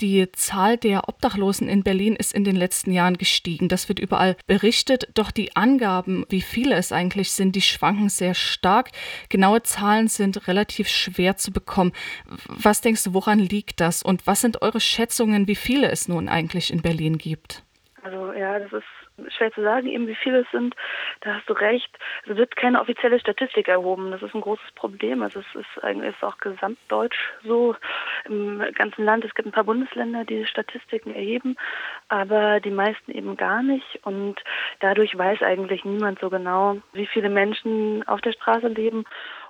Die Zahl der Obdachlosen in Berlin ist in den letzten Jahren gestiegen. Das wird überall berichtet. Doch die Angaben, wie viele es eigentlich sind, die schwanken sehr stark. Genaue Zahlen sind relativ schwer zu bekommen. Was denkst du, woran liegt das? Und was sind eure Schätzungen, wie viele es nun eigentlich in Berlin gibt? Also ja, das ist schwer zu sagen, eben wie viele es sind. Da hast du recht. Es wird keine offizielle Statistik erhoben. Das ist ein großes Problem. Also es ist eigentlich ist auch gesamtdeutsch so im ganzen Land. Es gibt ein paar Bundesländer, die Statistiken erheben, aber die meisten eben gar nicht. Und dadurch weiß eigentlich niemand so genau, wie viele Menschen auf der Straße leben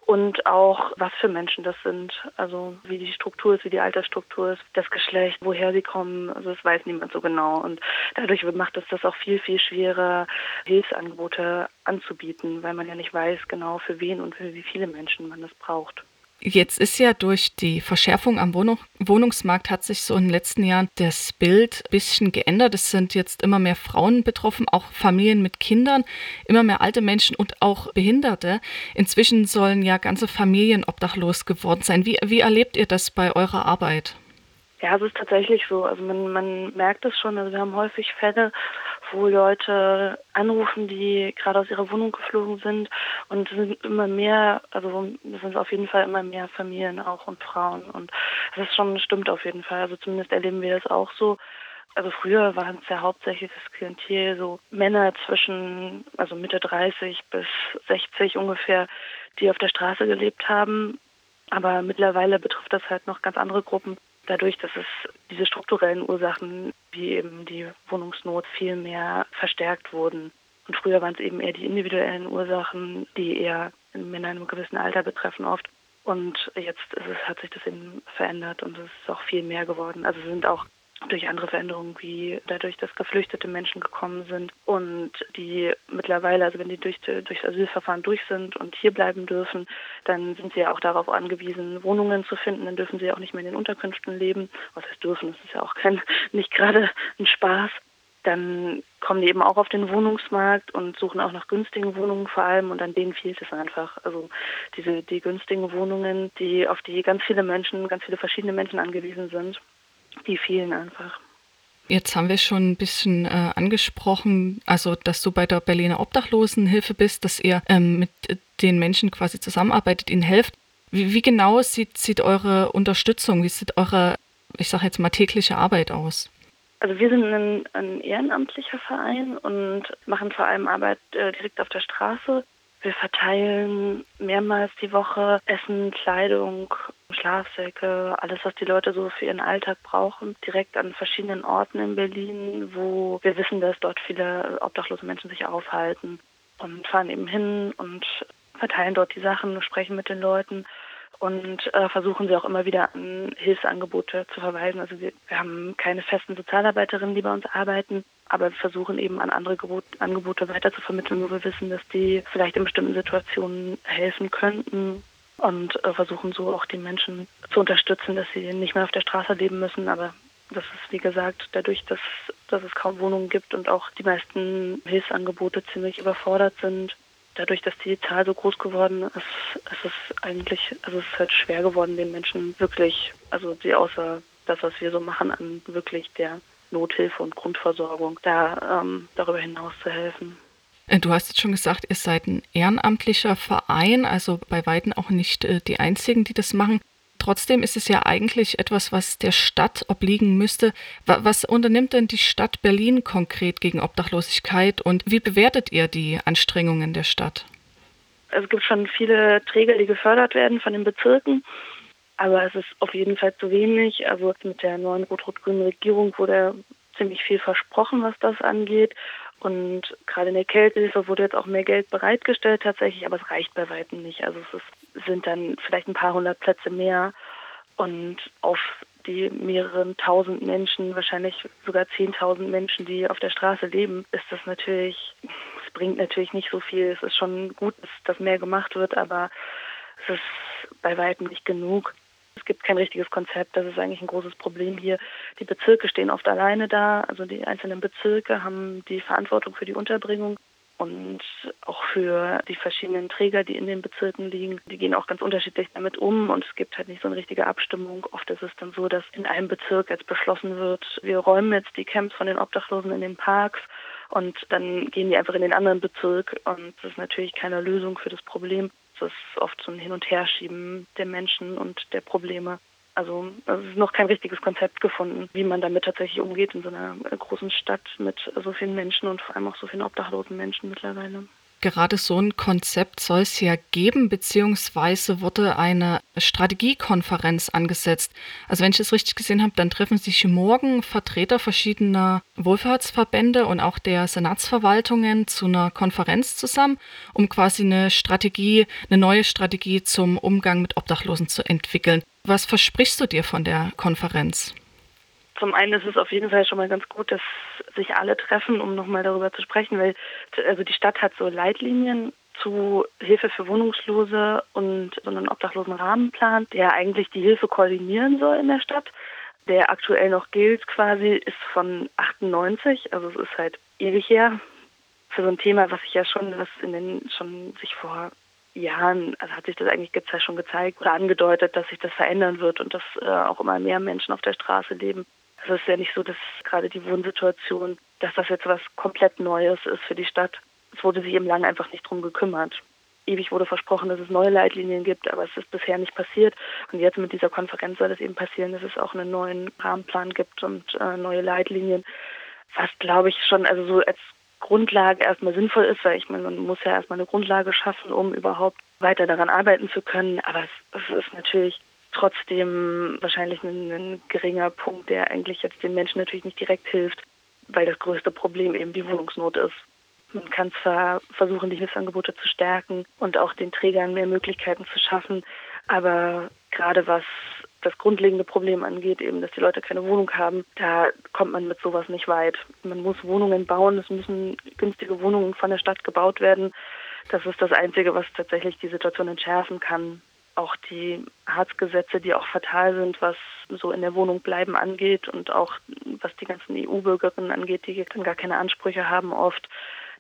und auch, was für Menschen das sind. Also wie die Struktur ist, wie die Altersstruktur ist, das Geschlecht, woher sie kommen. Also das weiß niemand so genau. Und dadurch macht es das auch viel, viel schwerer, Hilfsangebote anzubieten, weil man ja nicht weiß genau, für wen und für wie viele Menschen man das braucht. Jetzt ist ja durch die Verschärfung am Wohnung, Wohnungsmarkt hat sich so in den letzten Jahren das Bild ein bisschen geändert. Es sind jetzt immer mehr Frauen betroffen, auch Familien mit Kindern, immer mehr alte Menschen und auch Behinderte. Inzwischen sollen ja ganze Familien obdachlos geworden sein. Wie, wie erlebt ihr das bei eurer Arbeit? Ja, es ist tatsächlich so. Also man, man merkt es schon. Also wir haben häufig Fälle, wo Leute anrufen, die gerade aus ihrer Wohnung geflogen sind. Und es sind immer mehr, also es sind auf jeden Fall immer mehr Familien auch und Frauen. Und das ist schon, stimmt auf jeden Fall. Also zumindest erleben wir das auch so. Also früher waren es ja hauptsächlich das Klientel so Männer zwischen, also Mitte 30 bis 60 ungefähr, die auf der Straße gelebt haben. Aber mittlerweile betrifft das halt noch ganz andere Gruppen dadurch, dass es diese strukturellen Ursachen wie eben die Wohnungsnot viel mehr verstärkt wurden. Und früher waren es eben eher die individuellen Ursachen, die eher Männer in einem gewissen Alter betreffen oft. Und jetzt es, hat sich das eben verändert und es ist auch viel mehr geworden. Also sind auch durch andere Veränderungen, wie dadurch, dass geflüchtete Menschen gekommen sind und die mittlerweile, also wenn die durch, durch das Asylverfahren durch sind und hier bleiben dürfen, dann sind sie ja auch darauf angewiesen, Wohnungen zu finden. Dann dürfen sie auch nicht mehr in den Unterkünften leben. Was heißt dürfen? Das ist ja auch kein, nicht gerade ein Spaß. Dann kommen die eben auch auf den Wohnungsmarkt und suchen auch nach günstigen Wohnungen vor allem und an denen fehlt es einfach. Also diese die günstigen Wohnungen, die auf die ganz viele Menschen, ganz viele verschiedene Menschen angewiesen sind die fehlen einfach. Jetzt haben wir schon ein bisschen äh, angesprochen, also dass du bei der Berliner Obdachlosenhilfe bist, dass ihr ähm, mit den Menschen quasi zusammenarbeitet, ihnen helft. Wie, wie genau sieht, sieht eure Unterstützung, wie sieht eure, ich sage jetzt mal, tägliche Arbeit aus? Also wir sind ein, ein ehrenamtlicher Verein und machen vor allem Arbeit äh, direkt auf der Straße. Wir verteilen mehrmals die Woche Essen, Kleidung, Schlafsäcke, alles, was die Leute so für ihren Alltag brauchen, direkt an verschiedenen Orten in Berlin, wo wir wissen, dass dort viele obdachlose Menschen sich aufhalten und fahren eben hin und verteilen dort die Sachen, sprechen mit den Leuten und äh, versuchen sie auch immer wieder an Hilfsangebote zu verweisen. Also wir, wir haben keine festen Sozialarbeiterinnen, die bei uns arbeiten, aber wir versuchen eben an andere Gebot, Angebote weiter zu vermitteln, wo wir wissen, dass die vielleicht in bestimmten Situationen helfen könnten und äh, versuchen so auch die Menschen zu unterstützen, dass sie nicht mehr auf der Straße leben müssen, aber das ist, wie gesagt, dadurch, dass, dass es kaum Wohnungen gibt und auch die meisten Hilfsangebote ziemlich überfordert sind, dadurch, dass die Zahl so groß geworden ist, ist es eigentlich, also es ist halt schwer geworden, den Menschen wirklich, also die außer das, was wir so machen, an wirklich der Nothilfe und Grundversorgung, da ähm, darüber hinaus zu helfen. Äh, du hast jetzt schon gesagt, ihr seid ein ehrenamtlicher Verein, also bei Weitem auch nicht äh, die einzigen, die das machen. Trotzdem ist es ja eigentlich etwas, was der Stadt obliegen müsste. Was unternimmt denn die Stadt Berlin konkret gegen Obdachlosigkeit und wie bewertet ihr die Anstrengungen der Stadt? Es gibt schon viele Träger, die gefördert werden von den Bezirken, aber es ist auf jeden Fall zu wenig. Also mit der neuen rot-rot-grünen Regierung wurde ziemlich viel versprochen, was das angeht. Und gerade in der Kältehilfe wurde jetzt auch mehr Geld bereitgestellt tatsächlich, aber es reicht bei weitem nicht. Also es ist, sind dann vielleicht ein paar hundert Plätze mehr und auf die mehreren tausend Menschen, wahrscheinlich sogar zehntausend Menschen, die auf der Straße leben, ist das natürlich, es bringt natürlich nicht so viel. Es ist schon gut, dass, dass mehr gemacht wird, aber es ist bei weitem nicht genug. Es gibt kein richtiges Konzept. Das ist eigentlich ein großes Problem hier. Die Bezirke stehen oft alleine da. Also die einzelnen Bezirke haben die Verantwortung für die Unterbringung. und auch für die verschiedenen Träger, die in den Bezirken liegen. Die gehen auch ganz unterschiedlich damit um und es gibt halt nicht so eine richtige Abstimmung. Oft ist es dann so, dass in einem Bezirk jetzt beschlossen wird, wir räumen jetzt die Camps von den Obdachlosen in den Parks und dann gehen die einfach in den anderen Bezirk und das ist natürlich keine Lösung für das Problem. Es ist oft so ein Hin- und Herschieben der Menschen und der Probleme. Also es ist noch kein richtiges Konzept gefunden, wie man damit tatsächlich umgeht in so einer großen Stadt mit so vielen Menschen und vor allem auch so vielen obdachlosen Menschen mittlerweile. Gerade so ein Konzept soll es ja geben, beziehungsweise wurde eine Strategiekonferenz angesetzt. Also wenn ich es richtig gesehen habe, dann treffen sich morgen Vertreter verschiedener Wohlfahrtsverbände und auch der Senatsverwaltungen zu einer Konferenz zusammen, um quasi eine Strategie, eine neue Strategie zum Umgang mit Obdachlosen zu entwickeln. Was versprichst du dir von der Konferenz? Zum einen ist es auf jeden Fall schon mal ganz gut, dass sich alle treffen, um nochmal darüber zu sprechen, weil also die Stadt hat so Leitlinien zu Hilfe für Wohnungslose und so einen obdachlosen Rahmenplan, der eigentlich die Hilfe koordinieren soll in der Stadt. Der aktuell noch gilt quasi, ist von 98, also es ist halt ewig her. Für so ein Thema, was ich ja schon, was in den schon sich vor Jahren, also hat sich das eigentlich schon gezeigt oder angedeutet, dass sich das verändern wird und dass äh, auch immer mehr Menschen auf der Straße leben. Also es ist ja nicht so, dass gerade die Wohnsituation, dass das jetzt was komplett Neues ist für die Stadt. Es wurde sich eben lange einfach nicht drum gekümmert. Ewig wurde versprochen, dass es neue Leitlinien gibt, aber es ist bisher nicht passiert. Und jetzt mit dieser Konferenz soll es eben passieren, dass es auch einen neuen Rahmenplan gibt und äh, neue Leitlinien. Was glaube ich schon, also so als Grundlage erstmal sinnvoll ist, weil ich meine, man muss ja erstmal eine Grundlage schaffen, um überhaupt weiter daran arbeiten zu können. Aber es, es ist natürlich trotzdem wahrscheinlich ein, ein, geringer Punkt, der eigentlich jetzt den Menschen natürlich nicht direkt hilft, weil das größte Problem eben die Wohnungsnot ist. Man kann zwar versuchen, die Hilfsangebote zu stärken und auch den Trägern mehr Möglichkeiten zu schaffen, aber gerade was das grundlegende Problem angeht, eben, dass die Leute keine Wohnung haben, da kommt man mit sowas nicht weit. Man muss Wohnungen bauen, es müssen günstige Wohnungen von der Stadt gebaut werden. Das ist das Einzige, was tatsächlich die Situation entschärfen kann. Auch die Harzgesetze, die auch fatal sind, was so in der Wohnung bleiben angeht und auch was die ganzen EU-Bürgerinnen angeht, die dann gar keine Ansprüche haben oft.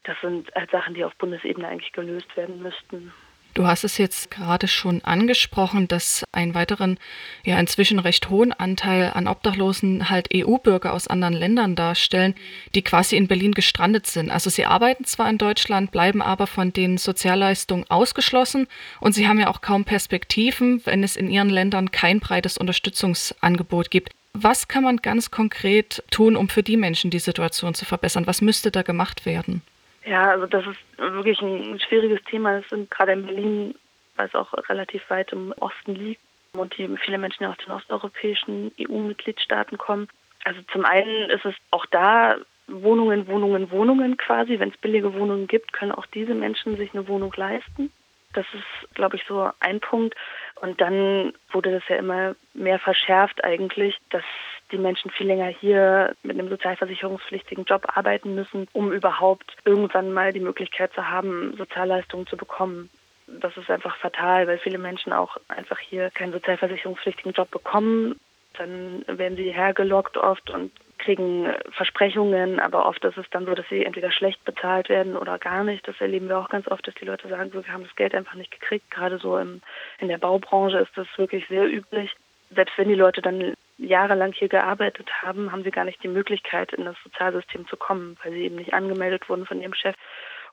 Das sind halt Sachen, die auf Bundesebene eigentlich gelöst werden müssten. Du hast es jetzt gerade schon angesprochen, dass einen weiteren, ja inzwischen recht hohen Anteil an Obdachlosen halt EU-Bürger aus anderen Ländern darstellen, die quasi in Berlin gestrandet sind. Also sie arbeiten zwar in Deutschland, bleiben aber von den Sozialleistungen ausgeschlossen und sie haben ja auch kaum Perspektiven, wenn es in ihren Ländern kein breites Unterstützungsangebot gibt. Was kann man ganz konkret tun, um für die Menschen die Situation zu verbessern? Was müsste da gemacht werden? Ja, also das ist wirklich ein schwieriges Thema. Es sind gerade in Berlin, weil es auch relativ weit im Osten liegt und viele Menschen ja aus den osteuropäischen EU-Mitgliedstaaten kommen. Also zum einen ist es auch da Wohnungen, Wohnungen, Wohnungen quasi. Wenn es billige Wohnungen gibt, können auch diese Menschen sich eine Wohnung leisten. Das ist, glaube ich, so ein Punkt. Und dann wurde das ja immer mehr verschärft eigentlich, dass die Menschen viel länger hier mit einem sozialversicherungspflichtigen Job arbeiten müssen, um überhaupt irgendwann mal die Möglichkeit zu haben, Sozialleistungen zu bekommen. Das ist einfach fatal, weil viele Menschen auch einfach hier keinen sozialversicherungspflichtigen Job bekommen. Dann werden sie hergelockt oft und kriegen Versprechungen, aber oft ist es dann so, dass sie entweder schlecht bezahlt werden oder gar nicht. Das erleben wir auch ganz oft, dass die Leute sagen, wir haben das Geld einfach nicht gekriegt. Gerade so im, in der Baubranche ist das wirklich sehr üblich. Selbst wenn die Leute dann jahrelang hier gearbeitet haben, haben sie gar nicht die Möglichkeit, in das Sozialsystem zu kommen, weil sie eben nicht angemeldet wurden von ihrem Chef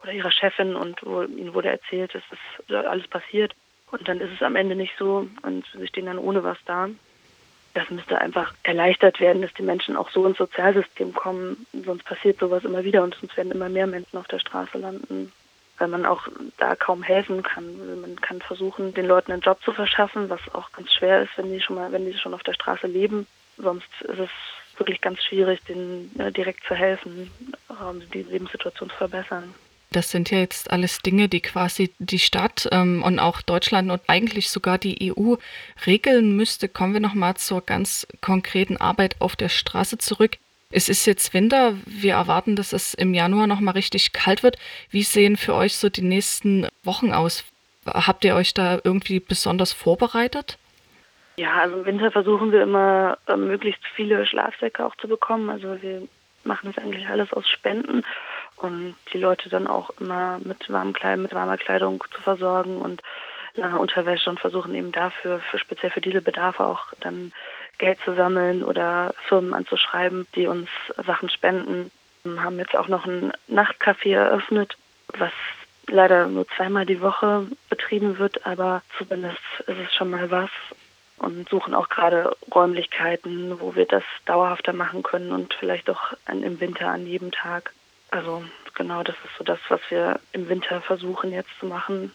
oder ihrer Chefin und wo ihnen wurde erzählt, dass das alles passiert. Und dann ist es am Ende nicht so und sie stehen dann ohne was da. Das müsste einfach erleichtert werden, dass die Menschen auch so ins Sozialsystem kommen. Sonst passiert sowas immer wieder und sonst werden immer mehr Menschen auf der Straße landen weil man auch da kaum helfen kann. Also man kann versuchen, den Leuten einen Job zu verschaffen, was auch ganz schwer ist, wenn die schon mal, wenn die schon auf der Straße leben. Sonst ist es wirklich ganz schwierig, denen äh, direkt zu helfen, die Lebenssituation zu verbessern. Das sind ja jetzt alles Dinge, die quasi die Stadt ähm, und auch Deutschland und eigentlich sogar die EU regeln müsste. Kommen wir nochmal zur ganz konkreten Arbeit auf der Straße zurück. Es ist jetzt Winter. Wir erwarten, dass es im Januar noch mal richtig kalt wird. Wie sehen für euch so die nächsten Wochen aus? Habt ihr euch da irgendwie besonders vorbereitet? Ja, also im Winter versuchen wir immer ähm, möglichst viele Schlafsäcke auch zu bekommen. Also wir machen das eigentlich alles aus Spenden und die Leute dann auch immer mit warmen Kleidung, mit warmer Kleidung zu versorgen und lange Unterwäsche und versuchen eben dafür, für speziell für diese Bedarfe auch dann Geld zu sammeln oder Firmen anzuschreiben, die uns Sachen spenden. Wir haben jetzt auch noch ein Nachtcafé eröffnet, was leider nur zweimal die Woche betrieben wird, aber zumindest ist es schon mal was und suchen auch gerade Räumlichkeiten, wo wir das dauerhafter machen können und vielleicht auch im Winter an jedem Tag. Also genau, das ist so das, was wir im Winter versuchen jetzt zu machen.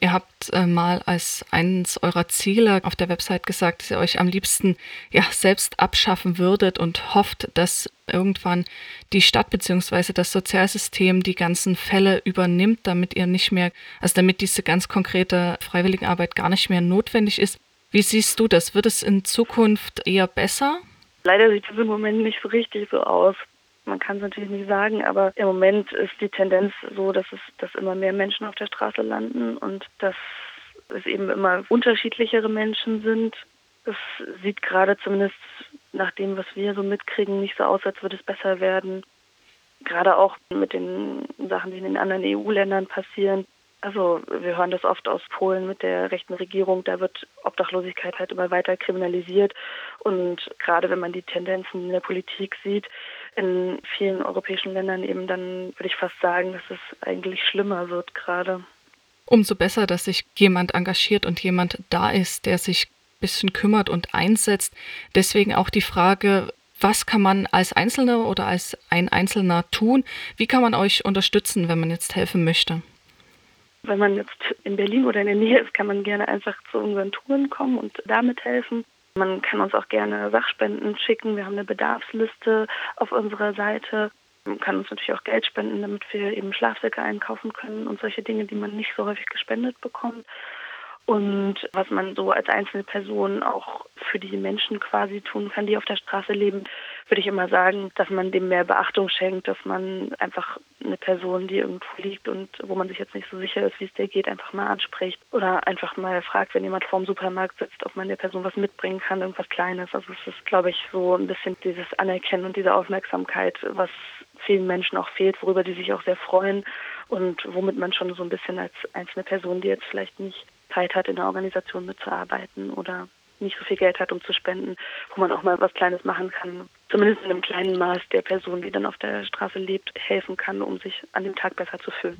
Ihr habt äh, mal als eines eurer Ziele auf der Website gesagt, dass ihr euch am liebsten ja selbst abschaffen würdet und hofft, dass irgendwann die Stadt bzw. das Sozialsystem die ganzen Fälle übernimmt, damit ihr nicht mehr, also damit diese ganz konkrete Freiwilligenarbeit gar nicht mehr notwendig ist. Wie siehst du das? Wird es in Zukunft eher besser? Leider sieht es im Moment nicht so richtig so aus. Man kann es natürlich nicht sagen, aber im Moment ist die Tendenz so, dass es, dass immer mehr Menschen auf der Straße landen und dass es eben immer unterschiedlichere Menschen sind. Es sieht gerade zumindest nach dem, was wir so mitkriegen, nicht so aus, als würde es besser werden. Gerade auch mit den Sachen, die in den anderen EU-Ländern passieren. Also wir hören das oft aus Polen mit der rechten Regierung, da wird Obdachlosigkeit halt immer weiter kriminalisiert. Und gerade wenn man die Tendenzen in der Politik sieht, in vielen europäischen Ländern eben, dann würde ich fast sagen, dass es eigentlich schlimmer wird gerade. Umso besser, dass sich jemand engagiert und jemand da ist, der sich ein bisschen kümmert und einsetzt. Deswegen auch die Frage, was kann man als Einzelner oder als ein Einzelner tun? Wie kann man euch unterstützen, wenn man jetzt helfen möchte? Wenn man jetzt in Berlin oder in der Nähe ist, kann man gerne einfach zu unseren Touren kommen und damit helfen. Man kann uns auch gerne Sachspenden schicken. Wir haben eine Bedarfsliste auf unserer Seite. Man kann uns natürlich auch Geld spenden, damit wir eben Schlafsäcke einkaufen können und solche Dinge, die man nicht so häufig gespendet bekommt und was man so als einzelne Person auch für die Menschen quasi tun kann, die auf der Straße leben, würde ich immer sagen, dass man dem mehr Beachtung schenkt, dass man einfach eine Person, die irgendwo liegt und wo man sich jetzt nicht so sicher ist, wie es dir geht, einfach mal anspricht oder einfach mal fragt, wenn jemand vorm Supermarkt sitzt, ob man der Person was mitbringen kann, irgendwas Kleines. Also es ist, glaube ich, so ein bisschen dieses Anerkennen und diese Aufmerksamkeit, was vielen Menschen auch fehlt, worüber die sich auch sehr freuen und womit man schon so ein bisschen als einzelne Person, die jetzt vielleicht nicht Zeit hat, in der Organisation mitzuarbeiten oder nicht so viel Geld hat, um zu spenden, wo man auch mal was Kleines machen kann, zumindest in einem kleinen Maß der Person, die dann auf der Straße lebt, helfen kann, um sich an dem Tag besser zu fühlen.